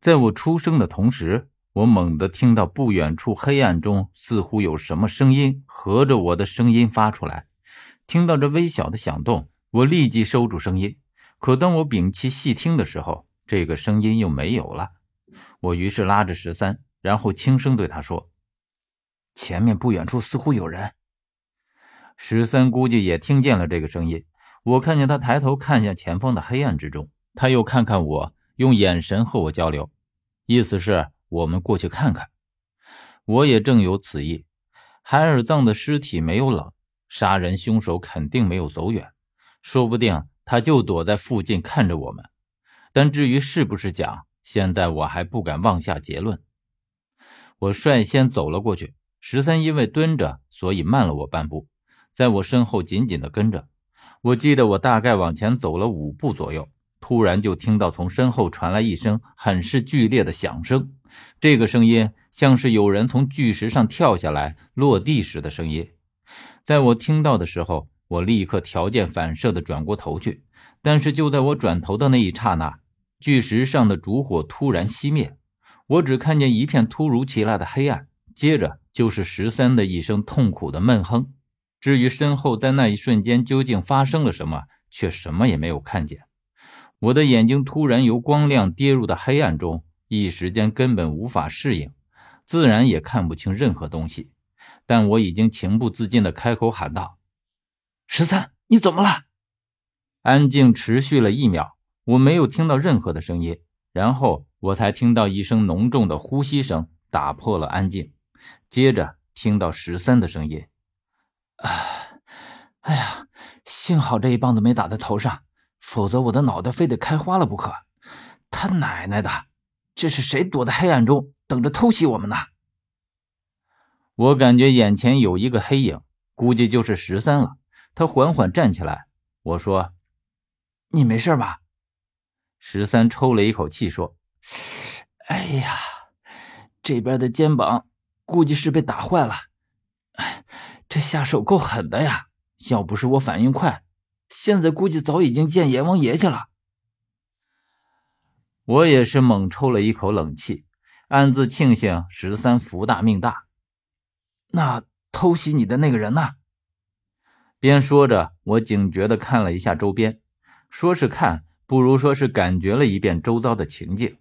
在我出声的同时，我猛地听到不远处黑暗中似乎有什么声音合着我的声音发出来。听到这微小的响动，我立即收住声音。可当我屏气细听的时候，这个声音又没有了。我于是拉着十三，然后轻声对他说：“前面不远处似乎有人。”十三估计也听见了这个声音。我看见他抬头看向前方的黑暗之中，他又看看我，用眼神和我交流，意思是我们过去看看。我也正有此意。海尔藏的尸体没有冷，杀人凶手肯定没有走远，说不定他就躲在附近看着我们。但至于是不是假，现在我还不敢妄下结论。我率先走了过去，十三因为蹲着，所以慢了我半步，在我身后紧紧地跟着。我记得我大概往前走了五步左右，突然就听到从身后传来一声很是剧烈的响声。这个声音像是有人从巨石上跳下来落地时的声音。在我听到的时候，我立刻条件反射地转过头去。但是就在我转头的那一刹那，巨石上的烛火突然熄灭，我只看见一片突如其来的黑暗，接着就是十三的一声痛苦的闷哼。至于身后在那一瞬间究竟发生了什么，却什么也没有看见。我的眼睛突然由光亮跌入到黑暗中，一时间根本无法适应，自然也看不清任何东西。但我已经情不自禁地开口喊道：“十三，你怎么了？”安静持续了一秒，我没有听到任何的声音，然后我才听到一声浓重的呼吸声打破了安静，接着听到十三的声音。啊，哎呀，幸好这一棒子没打在头上，否则我的脑袋非得开花了不可。他奶奶的，这是谁躲在黑暗中等着偷袭我们呢？我感觉眼前有一个黑影，估计就是十三了。他缓缓站起来，我说：“你没事吧？”十三抽了一口气说：“哎呀，这边的肩膀估计是被打坏了。”哎。这下手够狠的呀！要不是我反应快，现在估计早已经见阎王爷去了。我也是猛抽了一口冷气，暗自庆幸十三福大命大。那偷袭你的那个人呢？边说着，我警觉的看了一下周边，说是看，不如说是感觉了一遍周遭的情境，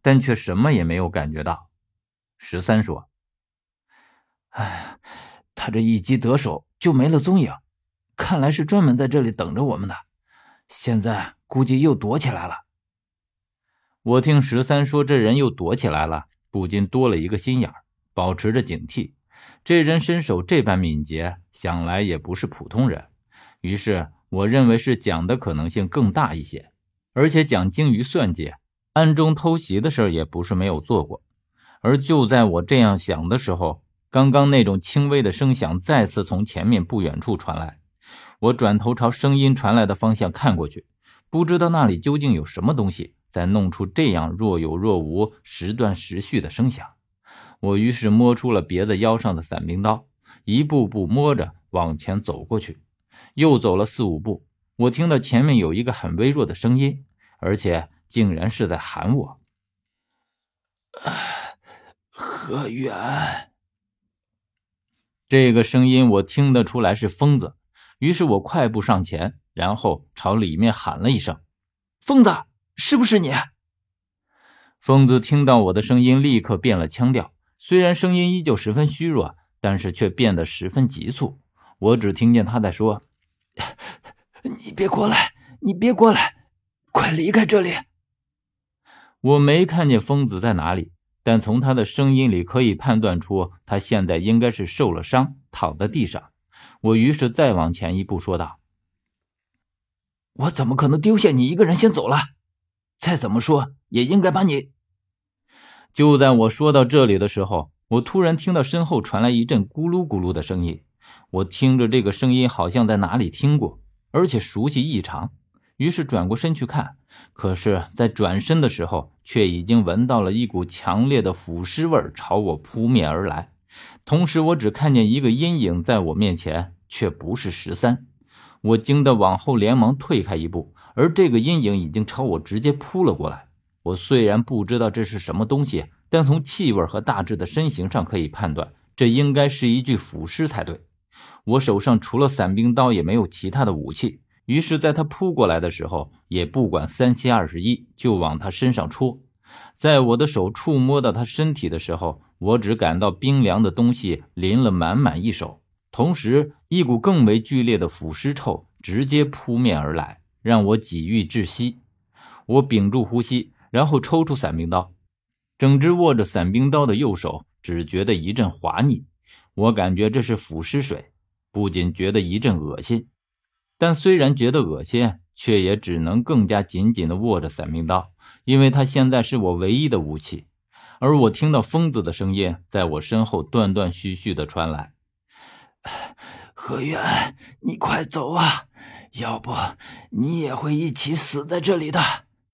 但却什么也没有感觉到。十三说：“哎。”他这一击得手就没了踪影，看来是专门在这里等着我们的。现在估计又躲起来了。我听十三说这人又躲起来了，不禁多了一个心眼保持着警惕。这人身手这般敏捷，想来也不是普通人。于是我认为是蒋的可能性更大一些，而且蒋精于算计，暗中偷袭的事也不是没有做过。而就在我这样想的时候，刚刚那种轻微的声响再次从前面不远处传来，我转头朝声音传来的方向看过去，不知道那里究竟有什么东西在弄出这样若有若无、时断时续的声响。我于是摸出了别在腰上的伞兵刀，一步步摸着往前走过去。又走了四五步，我听到前面有一个很微弱的声音，而且竟然是在喊我：“何远。”这个声音我听得出来是疯子，于是我快步上前，然后朝里面喊了一声：“疯子，是不是你？”疯子听到我的声音，立刻变了腔调，虽然声音依旧十分虚弱，但是却变得十分急促。我只听见他在说：“ 你别过来，你别过来，快离开这里。”我没看见疯子在哪里。但从他的声音里可以判断出，他现在应该是受了伤，躺在地上。我于是再往前一步，说道：“我怎么可能丢下你一个人先走了？再怎么说也应该把你……”就在我说到这里的时候，我突然听到身后传来一阵咕噜咕噜的声音。我听着这个声音，好像在哪里听过，而且熟悉异常。于是转过身去看，可是，在转身的时候，却已经闻到了一股强烈的腐尸味朝我扑面而来。同时，我只看见一个阴影在我面前，却不是十三。我惊得往后连忙退开一步，而这个阴影已经朝我直接扑了过来。我虽然不知道这是什么东西，但从气味和大致的身形上可以判断，这应该是一具腐尸才对。我手上除了伞兵刀，也没有其他的武器。于是，在他扑过来的时候，也不管三七二十一，就往他身上戳。在我的手触摸到他身体的时候，我只感到冰凉的东西淋了满满一手，同时一股更为剧烈的腐尸臭直接扑面而来，让我几欲窒息。我屏住呼吸，然后抽出伞兵刀。整只握着伞兵刀的右手只觉得一阵滑腻，我感觉这是腐尸水，不仅觉得一阵恶心。但虽然觉得恶心，却也只能更加紧紧地握着伞兵刀，因为它现在是我唯一的武器。而我听到疯子的声音在我身后断断续续的传来：“何源，你快走啊，要不你也会一起死在这里的。”